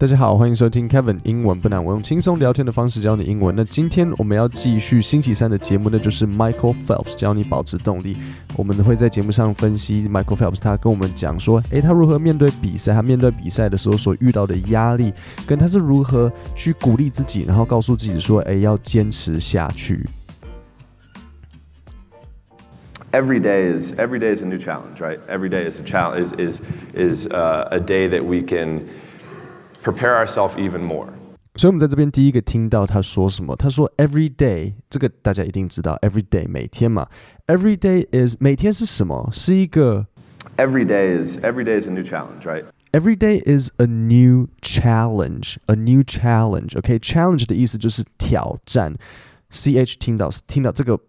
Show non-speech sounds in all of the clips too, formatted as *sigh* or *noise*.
大家好，欢迎收听 Kevin 英文不难，我用轻松聊天的方式教你英文。那今天我们要继续星期三的节目，那就是 Michael Phelps 教你保持动力。我们会在节目上分析 Michael Phelps，他跟我们讲说，诶，他如何面对比赛，他面对比赛的时候所遇到的压力，跟他是如何去鼓励自己，然后告诉自己说，诶，要坚持下去。Every day is every day is a new challenge, right? Every day is a challenge is is is a day that we can prepare ourselves even more. 所以，我们在这边第一个听到他说什么？他说 “every day”，这个大家一定知道，“every day” 每天嘛。“Every day is” 每天是什么？是一个 Every day is every day is a new challenge, right? Every day is a new challenge, a new challenge. OK，challenge、okay? 的意思就是挑战。ch 听到听到这个，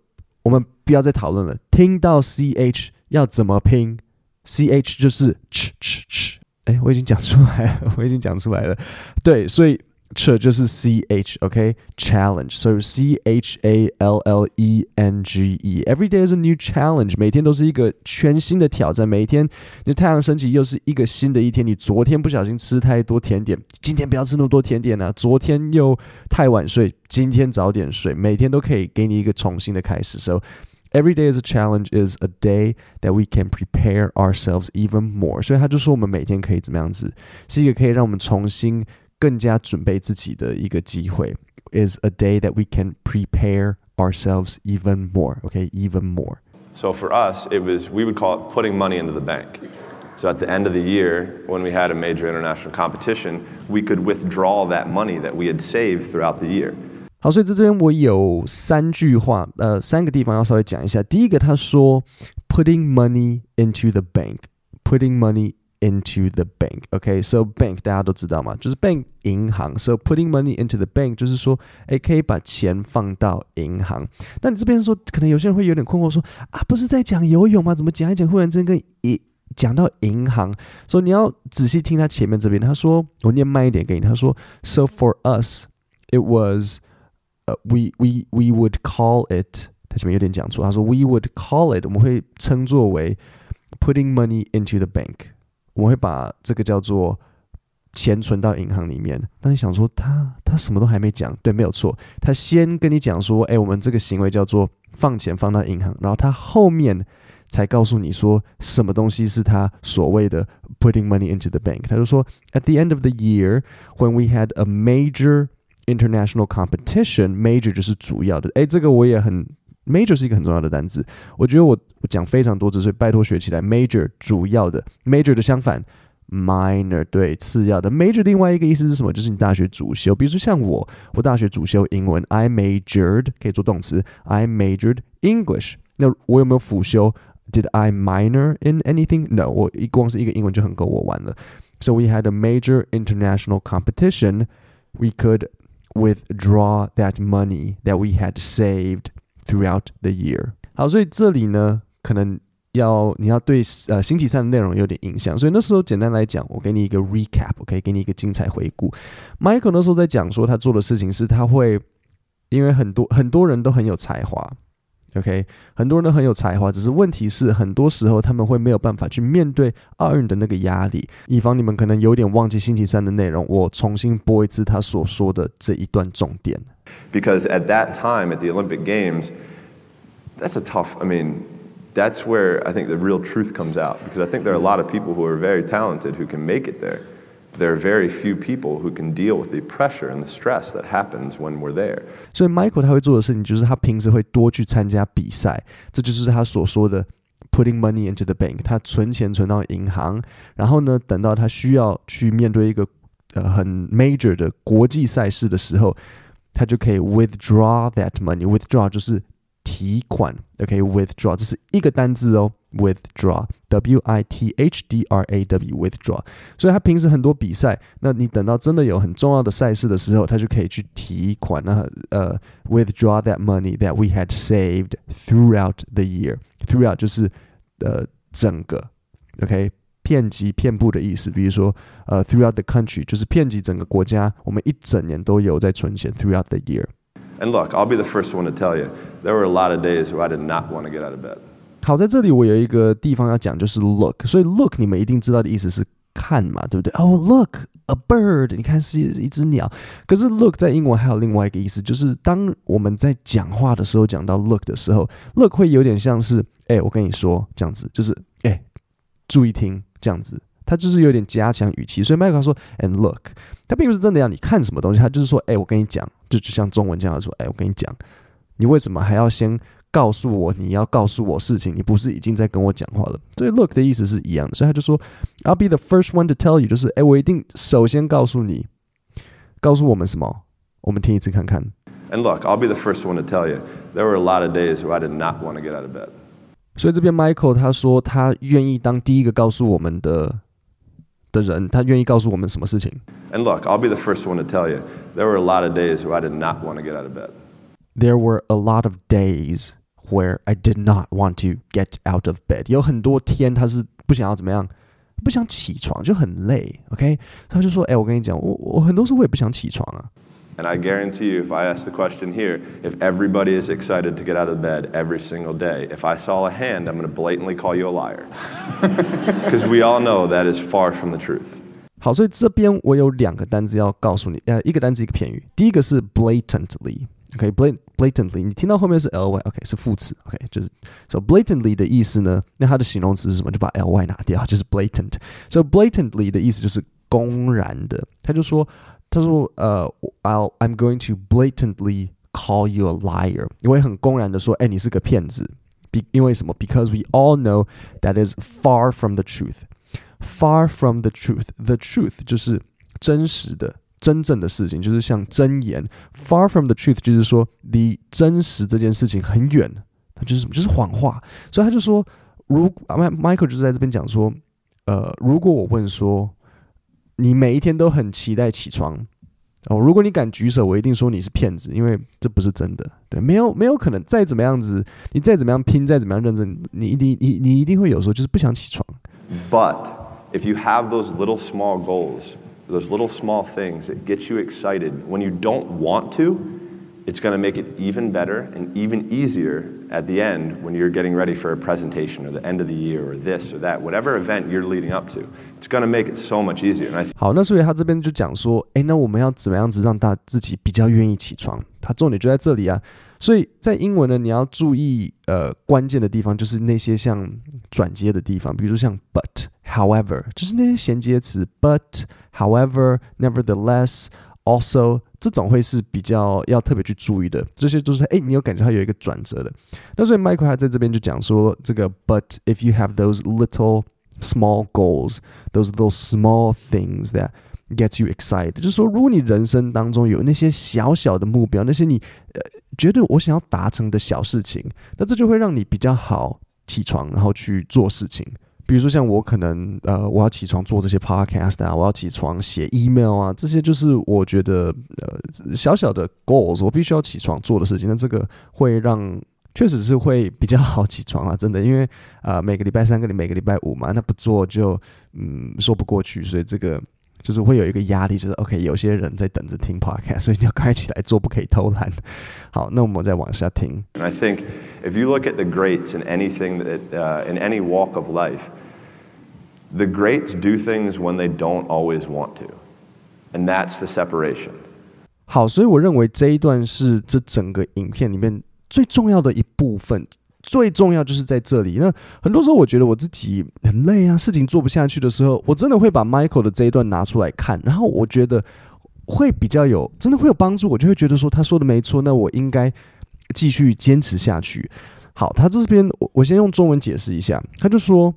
我们不要再讨论了。听到 ch 要怎么拼？ch 就是 ch ch ch。 哎，我已经讲出来了，我已经讲出来了。对，所以 ch 就是 c h，OK，challenge，所以 c h a l l e n g e。Every day is a new challenge，每天都是一个全新的挑战。每一天，你太阳升起又是一个新的一天。你昨天不小心吃太多甜点，今天不要吃那么多甜点啊。昨天又太晚睡，今天早点睡。每天都可以给你一个重新的开始。So Every day is a challenge is a day that we can prepare ourselves even more。所以他就说我们每天可以怎么样子，是一个可以让我们重新更加准备自己的一个机会。Is a day that we can prepare ourselves even more. Okay, even more. So for us, it was we would call it putting money into the bank. So at the end of the year, when we had a major international competition, we could withdraw that money that we had saved throughout the year. 好，所以在这边我有三句话，呃，三个地方要稍微讲一下。第一个，他说 “putting money into the bank”，“putting money into the bank”。OK，so bank 大家都知道嘛，就是 bank 银行。So putting money into the bank 就是说，诶，可以把钱放到银行。那你这边说，可能有些人会有点困惑，说啊，不是在讲游泳吗？怎么讲一讲，忽然之间跟一讲到银行？所以你要仔细听他前面这边，他说，我念慢一点给你。他说，So for us, it was we we we would call it，他前面有点讲错，他说 we would call it，我们会称作为 putting money into the bank，我们会把这个叫做钱存到银行里面。那你想说他他什么都还没讲，对，没有错，他先跟你讲说，哎，我们这个行为叫做放钱放到银行，然后他后面才告诉你说什么东西是他所谓的 putting money into the bank。他就说 at the end of the year when we had a major International competition major 就是主要的，诶，这个我也很 major 是一个很重要的单词，我觉得我我讲非常多次，所以拜托学起来。major 主要的，major 的相反 minor 对，次要的。major 另外一个意思是什么？就是你大学主修，比如说像我，我大学主修英文，I majored 可以做动词，I majored English。那我有没有辅修？Did I minor in anything? No，我一光是一个英文就很够我玩了。So we had a major international competition. We could withdraw that money that we had saved throughout the year。好，所以这里呢，可能要你要对呃星期三的内容有点印象，所以那时候简单来讲，我给你一个 recap，我可以给你一个精彩回顾。Michael 那时候在讲说，他做的事情是他会，因为很多很多人都很有才华。OK，很多人都很有才华，只是问题是，很多时候他们会没有办法去面对奥运的那个压力。以防你们可能有点忘记星期三的内容，我重新播一次他所说的这一段重点。Because at that time at the Olympic Games, that's a tough. I mean, that's where I think the real truth comes out. Because I think there are a lot of people who are very talented who can make it there. There are very few people who can deal with the pressure and the stress that happens when we're there. 所以 Michael 他会做的事情就是他平时会多去参加比赛，这就是他所说的 putting money into the bank。他存钱存到银行，然后呢，等到他需要去面对一个呃很 major 的国际赛事的时候，他就可以 withdraw that money。withdraw 就是提款，OK，withdraw、okay? 这是一个单字哦。 Withdraw，W I T H D R A W，withdraw。所以他平时很多比赛，那你等到真的有很重要的赛事的时候，他就可以去提款，那呃，withdraw that money that we had saved throughout the year。throughout 就是呃整个，OK，遍及遍布的意思。比如说呃，throughout the country 就是遍及整个国家，我们一整年都有在存钱。throughout the year。And look, I'll be the first one to tell you, there were a lot of days where I did not want to get out of bed. 好，在这里我有一个地方要讲，就是 look。所以 look 你们一定知道的意思是看嘛，对不对？哦、oh,，look a bird，你看是一只鸟。可是 look 在英文还有另外一个意思，就是当我们在讲话的时候讲到 look 的时候，look 会有点像是，哎，我跟你说这样子，就是哎，注意听这样子，它就是有点加强语气。所以麦克说，and look，他并不是真的要你看什么东西，他就是说，哎，我跟你讲，就就像中文这样说，哎，我跟你讲，你为什么还要先？告诉我你要告诉我事情，你不是已经在跟我讲话了？所以 look 的意思是一样的，所以他就说 I'll be the first one to tell you，就是哎，我一定首先告诉你，告诉我们什么？我们听一次看看。And look, I'll be the first one to tell you, there were a lot of days where I did not want to get out of bed. 所以这边 Michael 他说他愿意当第一个告诉我们的的人，他愿意告诉我们什么事情？And look, I'll be the first one to tell you, there were a lot of days where I did not want to get out of bed. There were a lot of days. Where I did not want to get out of bed，有很多天他是不想要怎么样，不想起床，就很累。OK，他就说：“哎，我跟你讲，我我很多时候我也不想起床啊。” And I guarantee you, if I ask the question here, if everybody is excited to get out of bed every single day, if I saw a hand, I'm going to blatantly call you a liar, *laughs* because we all know that is far from the truth. 好，所以这边我有两个单字要告诉你，呃，一个单字一个片语。第一个是 blatantly。 OK，blat、okay, blatantly，你听到后面是 ly，OK、okay, 是副词，OK 就是，so blatantly 的意思呢，那它的形容词是什么？就把 ly 拿*laughs* 掉，就是 blatant。so blatantly 的意思就是公然的。他就说，他说，呃，I'll I'm going to blatantly call you a liar，我会很公然的说，哎，你是个骗子。Be, 因为什么？Because we all know that is far from the truth。Far from the truth。The truth 就是真实的。 真正的事情就是像真言，far from the truth，就是说离真实这件事情很远，它就是什么？就是谎话。所以他就说，如麦 Michael 就是在这边讲说，呃，如果我问说，你每一天都很期待起床哦，如果你敢举手，我一定说你是骗子，因为这不是真的。对，没有没有可能，再怎么样子，你再怎么样拼，再怎么样认真，你一定你你一定会有时候就是不想起床。But if you have those little small goals. Those little small things that get you excited when you don't want to, it's going to make it even better and even easier at the end when you're getting ready for a presentation or the end of the year or this or that, whatever event you're leading up to. It's going to make it so much easier. 好，那所以他这边就讲说，哎，那我们要怎么样子让大自己比较愿意起床？ 它重点就在这里啊。所以在英文呢，你要注意呃关键的地方，就是那些像转接的地方，比如说像 but。However，就是那些衔接词，but、however、nevertheless、also，这种会是比较要特别去注意的。这些都是哎，你有感觉它有一个转折的。那所以 Michael 还在这边就讲说，这个 but if you have those little small goals，those little small things that gets you excited，就是说，如果你人生当中有那些小小的目标，那些你呃觉得我想要达成的小事情，那这就会让你比较好起床，然后去做事情。比如说像我可能呃，我要起床做这些 podcast 啊，我要起床写 email 啊，这些就是我觉得呃小小的 goals，我必须要起床做的事情。那这个会让确实是会比较好起床啊，真的，因为啊、呃、每个礼拜三跟你每个礼拜五嘛，那不做就嗯说不过去，所以这个就是会有一个压力，就是 OK，有些人在等着听 podcast，所以你要快起来做，不可以偷懒。好，那我们再往下听。I think if you look at the greats in anything that uh, in any walk of life. The greats do things when they don't always want to, and that's the separation. 好，所以我认为这一段是这整个影片里面最重要的一部分，最重要就是在这里。那很多时候我觉得我自己很累啊，事情做不下去的时候，我真的会把 Michael 的这一段拿出来看，然后我觉得会比较有，真的会有帮助。我就会觉得说他说的没错，那我应该继续坚持下去。好，他这边我我先用中文解释一下，他就说。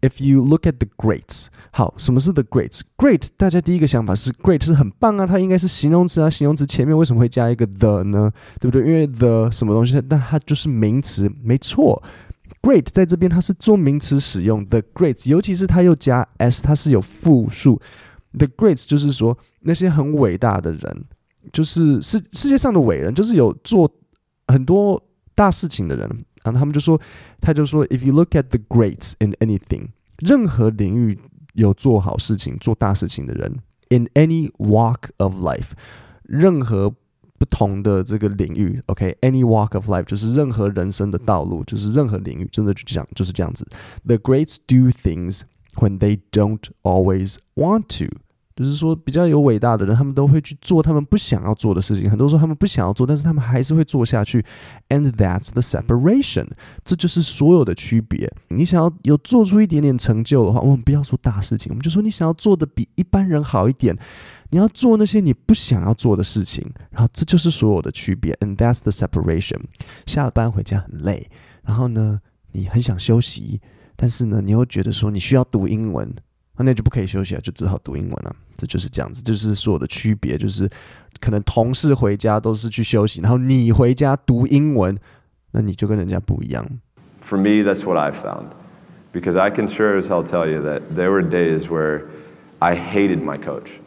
If you look at the greats，好，什么是 the greats？Great，大家第一个想法是 great 是很棒啊，它应该是形容词啊，形容词前面为什么会加一个 the 呢？对不对？因为 the 什么东西，但它就是名词，没错。Great 在这边它是做名词使用，the greats，尤其是它又加 s，它是有复数。The greats 就是说那些很伟大的人，就是世世界上的伟人，就是有做很多大事情的人。然后他们就说，他就说，If you look at the greats in anything，任何领域有做好事情、做大事情的人，in any walk of life，任何不同的这个领域，OK，any、okay? walk of life 就是任何人生的道路，就是任何领域，真的就这样，就是这样子。The greats do things when they don't always want to。 就是说，比较有伟大的人，他们都会去做他们不想要做的事情。很多时候他们不想要做，但是他们还是会做下去。And that's the separation。这就是所有的区别。你想要有做出一点点成就的话，我们不要说大事情，我们就说你想要做的比一般人好一点。你要做那些你不想要做的事情，然后这就是所有的区别。And that's the separation。下了班回家很累，然后呢，你很想休息，但是呢，你又觉得说你需要读英文。那就不可以休息了，就只好读英文了。这就是这样子，就是所有的区别，就是可能同事回家都是去休息，然后你回家读英文，那你就跟人家不一样。For me, that's what I found, because I can sure as hell tell you that there were days where I hated my coach.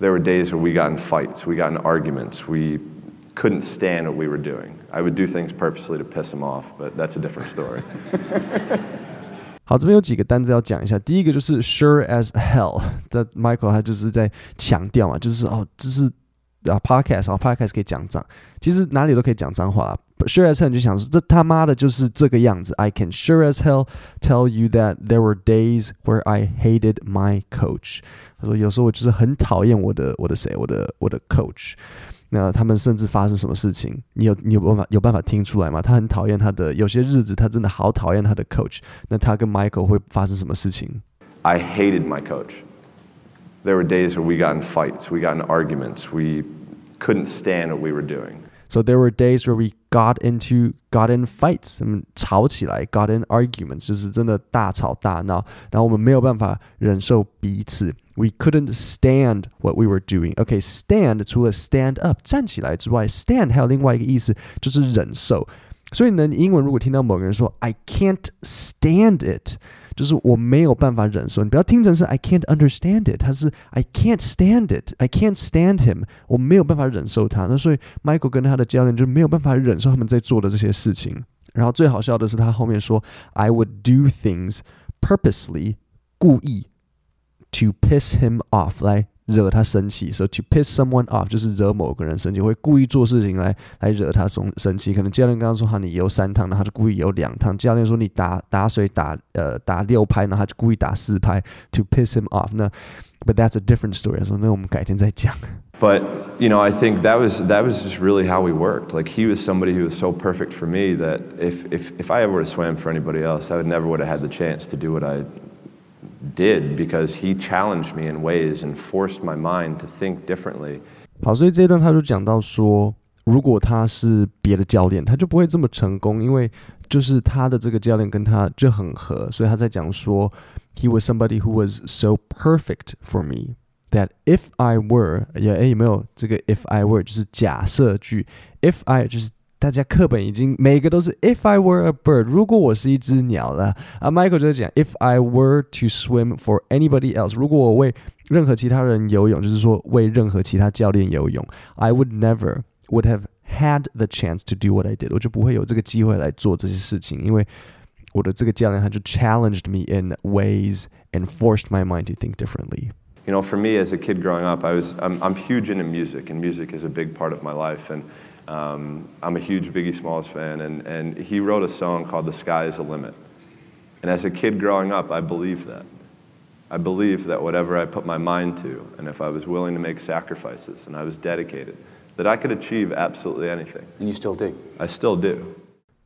There were days where we got in fights, we got in arguments, we couldn't stand what we were doing. I would do things purposely to piss him off, but that's a different story. *laughs* 好，这边有几个单子要讲一下。第一个就是 sure as hell，这 Michael 他就是在强调嘛，就是哦，这是啊 podcast 啊 podcast 可以讲脏，其实哪里都可以讲脏话。Sure as hell 就想说，这他妈的就是这个样子。I can sure as hell tell you that there were days where I hated my coach。他说有时候我就是很讨厌我的我的谁，我的我的 coach。那他们甚至发生什么事情，你有你有办法有办法听出来吗？他很讨厌他的，有些日子他真的好讨厌他的 coach。那他跟 Michael 会发生什么事情？I hated my coach. There were days where we got in fights, we got in arguments, we couldn't stand what we were doing. So there were days where we got into got in fights，我们吵起来，got in arguments，就是真的大吵大闹，然后我们没有办法忍受彼此。We couldn't stand what we were doing. Okay, stand 除了 stand up 站起来之外，stand 还有另外一个意思就是忍受。所以呢，你英文如果听到某个人说 I can't stand it。 就是我没有办法忍受，你不要听成是 I can't understand it，它是 I can't stand it，I can't stand him，我没有办法忍受他。那所以 Michael 跟他的教练就没有办法忍受他们在做的这些事情。然后最好笑的是他后面说 I would do things purposely，故意 to piss him off，来。惹他生气，so to piss someone off 就是惹某个人生气，会故意做事情来来惹他生生气。可能教练刚刚说好你游三趟，然后他就故意游两趟。教练说你打打水打呃打六拍，然后他就故意打四拍，to piss him off。那 but that's a different story。他说那我们改天再讲。But you know I think that was that was just really how we worked. Like he was somebody who was so perfect for me that if if if I ever would have swam for anybody else, I would never would have had the chance to do what I did because he challenged me in ways and forced my mind to think differently. 好，所以这一段他就讲到说，如果他是别的教练，他就不会这么成功，因为就是他的这个教练跟他就很合，所以他在讲说，He was somebody who was so perfect for me that if I were，也诶有没有这个 if I were 就是假设句，if I 就是。 大家课本已经每个都是 If I were a bird，如果我是一只鸟了啊。Michael 就讲 If I were to swim for anybody else，如果我为任何其他人游泳，就是说为任何其他教练游泳，I would never would have had the chance to do what I did，我就不会有这个机会来做这些事情，因为我的这个教练他就 challenged me in ways and forced my mind to think differently。You know, for me as a kid growing up, I was I'm I'm huge into music, and music is a big part of my life, and Um, I'm a huge Biggie Smalls fan, and, and he wrote a song called The Sky is the Limit. And as a kid growing up, I believed that. I believed that whatever I put my mind to, and if I was willing to make sacrifices and I was dedicated, that I could achieve absolutely anything. And you still do? I still do.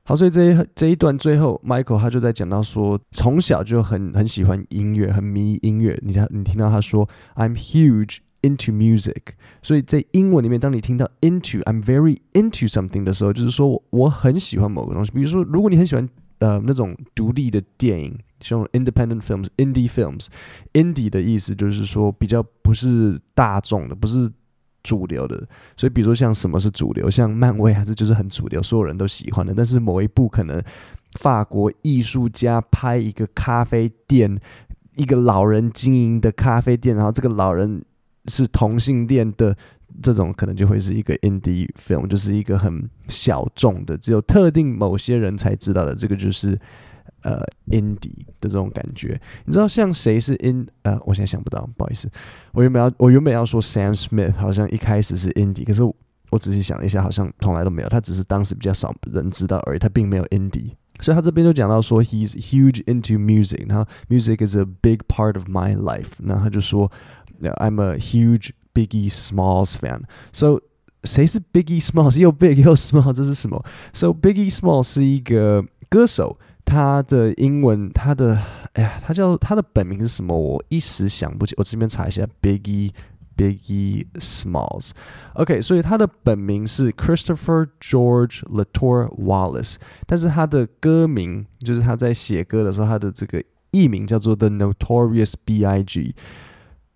好，所以这一这一段最后，Michael 他就在讲到说，从小就很很喜欢音乐，很迷音乐。你看，你听到他说，I'm huge。 into music，所以在英文里面，当你听到 into，I'm very into something 的时候，就是说我很喜欢某个东西。比如说，如果你很喜欢呃那种独立的电影，像 independent films、indie films，indie 的意思就是说比较不是大众的，不是主流的。所以，比如说像什么是主流，像漫威还是就是很主流，所有人都喜欢的。但是某一部可能法国艺术家拍一个咖啡店，一个老人经营的咖啡店，然后这个老人。是同性恋的这种，可能就会是一个 indie film，就是一个很小众的，只有特定某些人才知道的。这个就是呃 indie 的这种感觉。你知道像谁是 in 呃，我现在想不到，不好意思。我原本要我原本要说 Sam Smith，好像一开始是 indie，可是我仔细想了一下，好像从来都没有。他只是当时比较少人知道而已，他并没有 indie。所以他这边就讲到说，he's huge into music，然后 music is a big part of my life。那他就说 ，I'm a huge Biggie Smalls fan。So 谁是 Biggie Smalls？又 big 又 small，这是什么？So Biggie Smalls 是一个歌手，他的英文，他的，哎呀，他叫他的本名是什么？我一时想不起，我这边查一下，Biggie。Biggie Smalls，OK，okay，所以他的本名是 Christopher George Latour Wallace，但是他的歌名就是他在写歌的时候，他的这个艺名叫做 The Notorious B.I.G。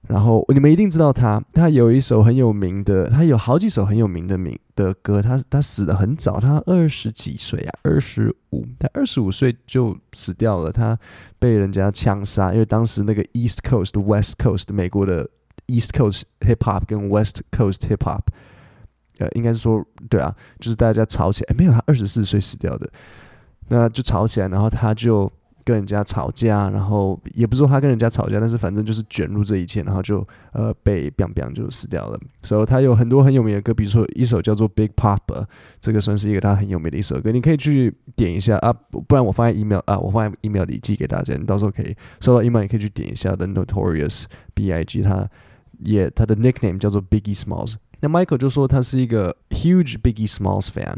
然后你们一定知道他，他有一首很有名的，他有好几首很有名的名的歌。他他死得很早，他二十几岁啊，二十五，他二十五岁就死掉了，他被人家枪杀，因为当时那个 East Coast、West Coast 美国的。East Coast Hip Hop 跟 West Coast Hip Hop，呃，应该是说，对啊，就是大家吵起来，没有，他二十四岁死掉的，那就吵起来，然后他就跟人家吵架，然后也不是说他跟人家吵架，但是反正就是卷入这一切，然后就呃被 biang biang 就死掉了。所以他有很多很有名的歌，比如说一首叫做 Big Poppa，这个算是一个他很有名的一首歌，你可以去点一下啊，不然我放在 email 啊，我放在 email 里寄给大家，你到时候可以收到 email，你可以去点一下 The Notorious B.I.G. 他。也，他的 nickname 叫做 Biggie Smalls。那 Michael 就说他是一个 huge Biggie Smalls fan。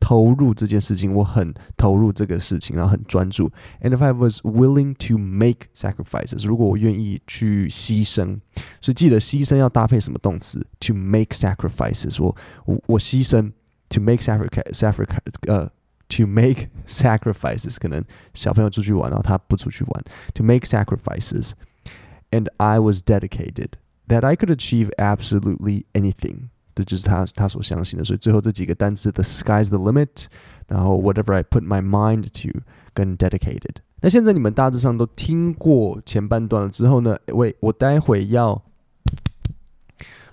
投入这件事情，我很投入这个事情，然后很专注。And if I was willing to make sacrifices，如果我愿意去牺牲，所以记得牺牲要搭配什么动词？To make sacrifices，我我我牺牲。To make sacrifice，呃，to make sacrifices，可能小朋友出去玩，然后他不出去玩。To make sacrifices，and I was dedicated that I could achieve absolutely anything。 这就是他他所相信的，所以最后这几个单词，the sky's the limit，然后 whatever I put my mind to，跟 dedicated。那现在你们大致上都听过前半段了之后呢，喂，我待会要，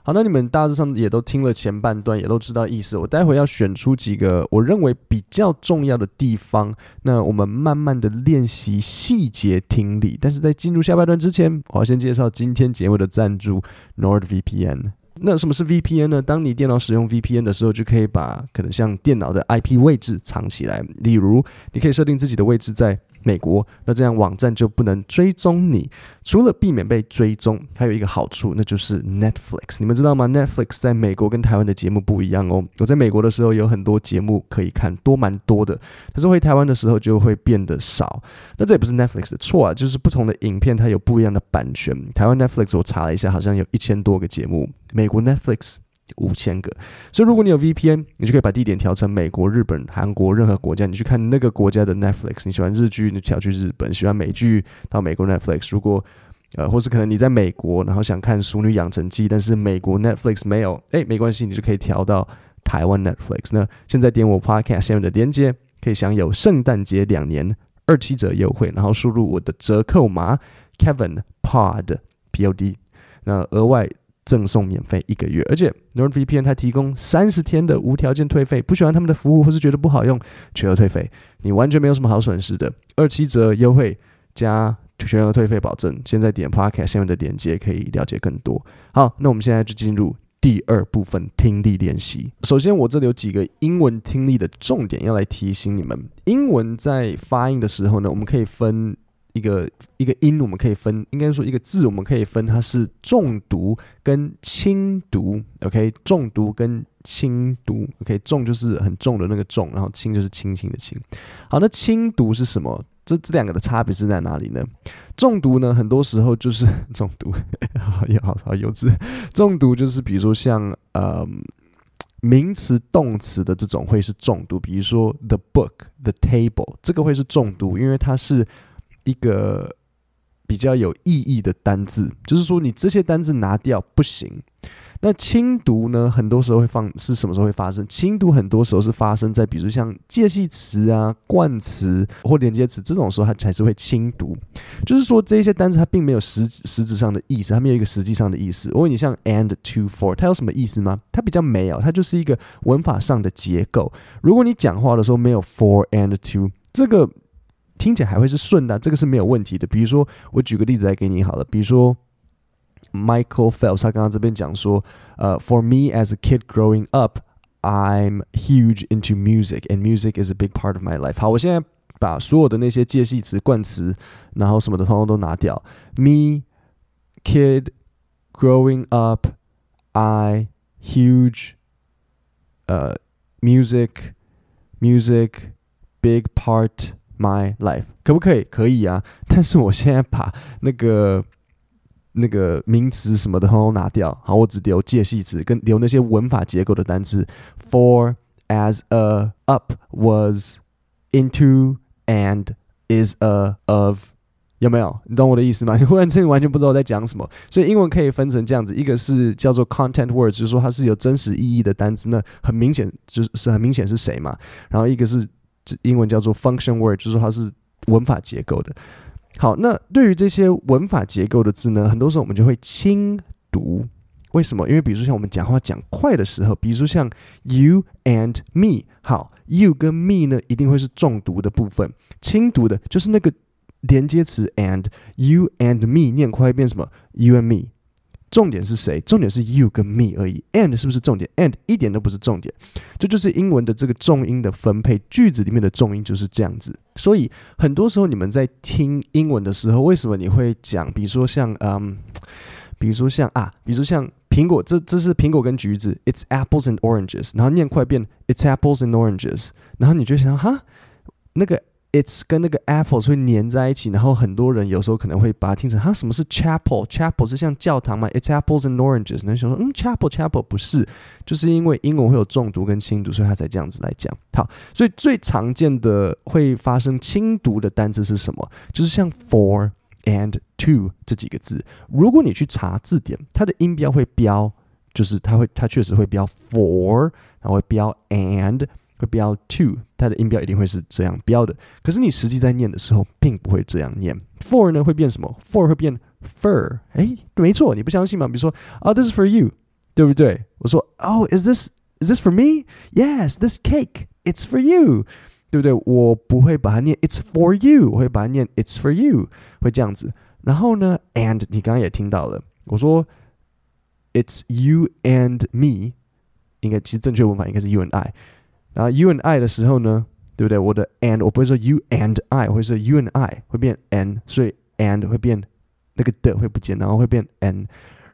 好，那你们大致上也都听了前半段，也都知道意思。我待会要选出几个我认为比较重要的地方，那我们慢慢的练习细节听力。但是在进入下半段之前，我要先介绍今天节目的赞助 NordVPN。那什么是 VPN 呢？当你电脑使用 VPN 的时候，就可以把可能像电脑的 IP 位置藏起来。例如，你可以设定自己的位置在美国，那这样网站就不能追踪你。除了避免被追踪，还有一个好处，那就是 Netflix。你们知道吗？Netflix 在美国跟台湾的节目不一样哦。我在美国的时候有很多节目可以看，多蛮多的。但是回台湾的时候就会变得少。那这也不是 Netflix 的错啊，就是不同的影片它有不一样的版权。台湾 Netflix 我查了一下，好像有一千多个节目，美美国 Netflix。五千个，所以如果你有 VPN，你就可以把地点调成美国、日本、韩国任何国家，你去看那个国家的 Netflix。你喜欢日剧，你调去日本；喜欢美剧，到美国 Netflix。如果呃，或是可能你在美国，然后想看《熟女养成记》，但是美国 Netflix 没有，哎，没关系，你就可以调到台湾 Netflix。那现在点我 Podcast 下面的链接，可以享有圣诞节两年二七折优惠，然后输入我的折扣码 Kevin Pod P O D，那额外。赠送免费一个月，而且 NordVPN 它提供三十天的无条件退费，不喜欢他们的服务或是觉得不好用，全额退费，你完全没有什么好损失的。二七折优惠加全额退费保证，现在点 Podcast 下面的链接可以了解更多。好，那我们现在就进入第二部分听力练习。首先，我这里有几个英文听力的重点要来提醒你们。英文在发音的时候呢，我们可以分。一个一个音，我们可以分，应该说一个字，我们可以分，它是重读跟轻读，OK，重读跟轻读，OK，重就是很重的那个重，然后轻就是轻轻的轻。好，那轻读是什么？这这两个的差别是在哪里呢？重读呢，很多时候就是 *laughs* 重读，*laughs* 好好好幼稚。重读就是比如说像呃名词、动词的这种会是重读，比如说 the book、the table，这个会是重读，因为它是。一个比较有意义的单字，就是说你这些单字拿掉不行。那轻读呢，很多时候会放是什么时候会发生？轻读很多时候是发生在比如像介系词啊、冠词或连接词这种时候，它才是会轻读。就是说这些单词它并没有实实质上的意思，它没有一个实际上的意思。我问你，像 and to for，它有什么意思吗？它比较没有，它就是一个文法上的结构。如果你讲话的时候没有 for and to，这个听起来还会是顺的，这个是没有问题的。比如说，我举个例子来给你好了，比如说。Michael Phelps，他刚刚这边讲说，呃、uh,，For me as a kid growing up, I'm huge into music, and music is a big part of my life。好，我现在把所有的那些介系词、冠词，然后什么的，通通都拿掉。Me, kid, growing up, I huge，呃、uh,，music, music, big part My life，可不可以？可以啊。但是我现在把那个。那个名词什么的，通通拿掉。好，我只留介系词，跟留那些文法结构的单词。For as a up was into and is a of，有没有？你懂我的意思吗？你 *laughs* 忽然之间完全不知道我在讲什么。所以英文可以分成这样子，一个是叫做 content words，就是说它是有真实意义的单词，那很明显就是很明显是谁嘛。然后一个是英文叫做 function word，就是说它是文法结构的。好，那对于这些文法结构的字呢，很多时候我们就会轻读。为什么？因为比如说像我们讲话讲快的时候，比如说像 you and me，好，you 跟 me 呢一定会是重读的部分，轻读的就是那个连接词 and you and me，念快变什么 you and me。重点是谁？重点是 you 跟 me 而已。and 是不是重点？and 一点都不是重点。这就是英文的这个重音的分配，句子里面的重音就是这样子。所以很多时候你们在听英文的时候，为什么你会讲？比如说像嗯，比如说像啊，比如说像苹果，这这是苹果跟橘子，It's apples and oranges。然后念快变，It's apples and oranges。然后你就想哈，那个。It's 跟那个 apples 会粘在一起，然后很多人有时候可能会把它听成哈，什么是 chapel？chapel 是像教堂嘛？It's apples and oranges。那想说，嗯，chapel chapel 不是，就是因为英文会有重读跟轻读，所以他才这样子来讲。好，所以最常见的会发生轻读的单词是什么？就是像 for and to 这几个字。如果你去查字典，它的音标会标，就是它会，它确实会标 for，然后会标 and。会标 to，它的音标一定会是这样标的。可是你实际在念的时候，并不会这样念。For 呢会变什么？For 会变 fur。哎，没错，你不相信吗？比如说啊，oh，this is for you，对不对？我说，Oh, is this is this for me? Yes, this cake, it's for you，对不对？我不会把它念 It's for you，我会把它念 It's for you，会这样子。然后呢，and 你刚刚也听到了，我说 It's you and me，应该其实正确文法应该是 you and I。然后 you and I 的时候呢，对不对？我的 and 我不会说 you and I，我会说 you and I 会变 n，所以 and 会变那个的会不见，然后会变 n。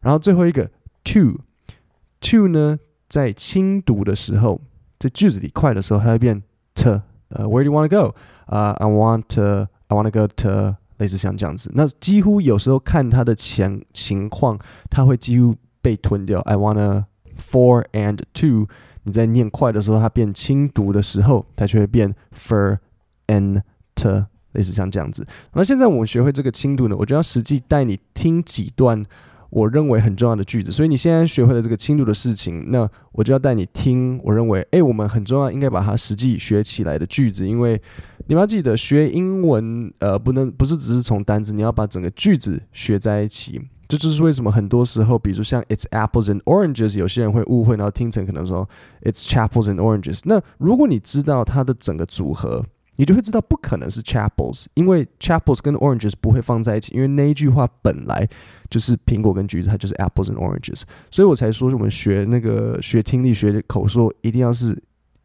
然后最后一个 to，to 呢，在轻读的时候，在句子里快的时候，它会变 to。呃，Where do you want to go？啊，I want to，I want to go to，类似像这样子。那几乎有时候看它的前情况，它会几乎被吞掉。I want to for and to。你在念快的时候，它变轻读的时候，它就会变 fer and t，类似像这样子。那现在我们学会这个轻读呢，我就要实际带你听几段我认为很重要的句子。所以你现在学会了这个轻读的事情，那我就要带你听我认为，诶，我们很重要，应该把它实际学起来的句子。因为你们要记得，学英文，呃，不能不是只是从单词，你要把整个句子学在一起。这就是为什么很多时候，比如像 "It's apples and oranges"，有些人会误会，然后听成可能说 "It's chapels and oranges"。那如果你知道它的整个组合，你就会知道不可能是 chapels，因为 chapels 跟 oranges 不会放在一起，因为那一句话本来就是苹果跟橘子，它就是 apples and oranges。所以我才说，我们学那个学听力、学口说，一定要是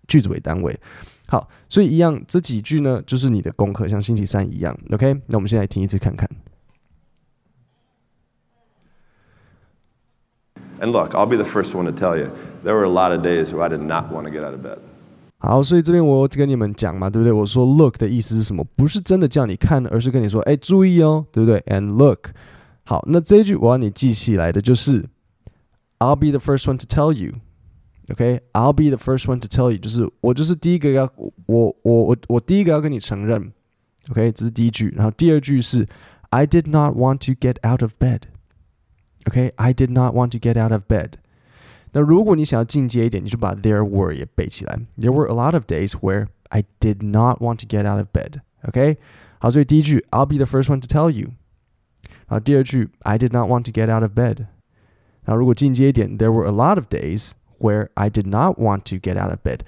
句子为单位。好，所以一样，这几句呢，就是你的功课，像星期三一样。OK，那我们现在听一次看看。And look, I'll be the first one to tell you, there were a lot of days where I did not want to get out of bed. 好，所以这边我跟你们讲嘛，对不对？我说 look 的意思是什么？不是真的叫你看，而是跟你说，哎，注意哦，对不对？And look，好，那这一句我要你记起来的就是 I'll be the first one to tell you。OK，I'll be the first one to tell you，就是我就是第一个要我我我我第一个要跟你承认。OK，这是第一句，然后第二句是 I did not want to get out of bed。OK，I、okay, did not want to get out of bed。 那如果你想要进阶一点，你就把 there were 也背起来。There were a lot of days where I did not want to get out of bed. OK，好，所以第一句 I'll be the first one to tell you。然后第二句 I did not want to get out of bed。然后如果进阶一点，There were a lot of days where I did not want to get out of bed。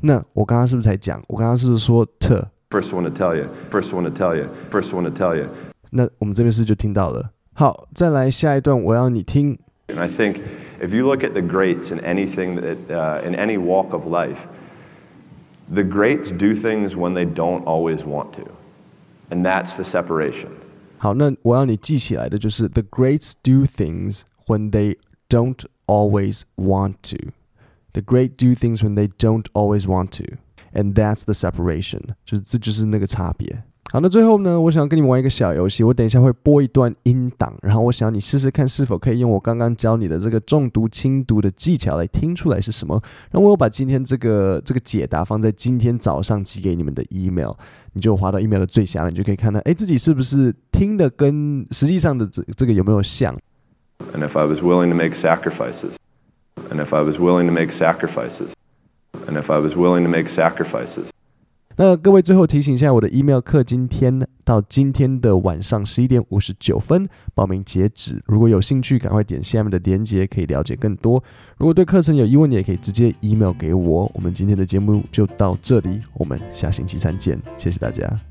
那我刚刚是不是才讲？我刚刚是不是说 to First one to tell you, first one to tell you, first one to tell you. 那我们这边是不是就听到了？好，再来下一段，我要你听。 And I think if you look at the greats in anything that, uh, in any walk of life, the greats do things when they don't always want to. And that's the separation. 好，那我要你记起来的就是 the greats do things when they don't always want to. The great do things when they don't always want to. And that's the separation. 就是这就是那个差别。 好，那最后呢，我想要跟你们玩一个小游戏。我等一下会播一段音档，然后我想你试试看是否可以用我刚刚教你的这个重读轻读的技巧来听出来是什么。然后我有把今天这个这个解答放在今天早上寄给你们的 email，你就滑到 email 的最下面，你就可以看到，哎，自己是不是听的跟实际上的这这个有没有像？And if I was willing to make sacrifices, and if I was willing to make sacrifices, and if I was willing to make sacrifices. 那各位最后提醒一下，我的 email 课今天到今天的晚上十一点五十九分报名截止。如果有兴趣，赶快点下面的链接，可以了解更多。如果对课程有疑问，也可以直接 email 给我。我们今天的节目就到这里，我们下星期三见，谢谢大家。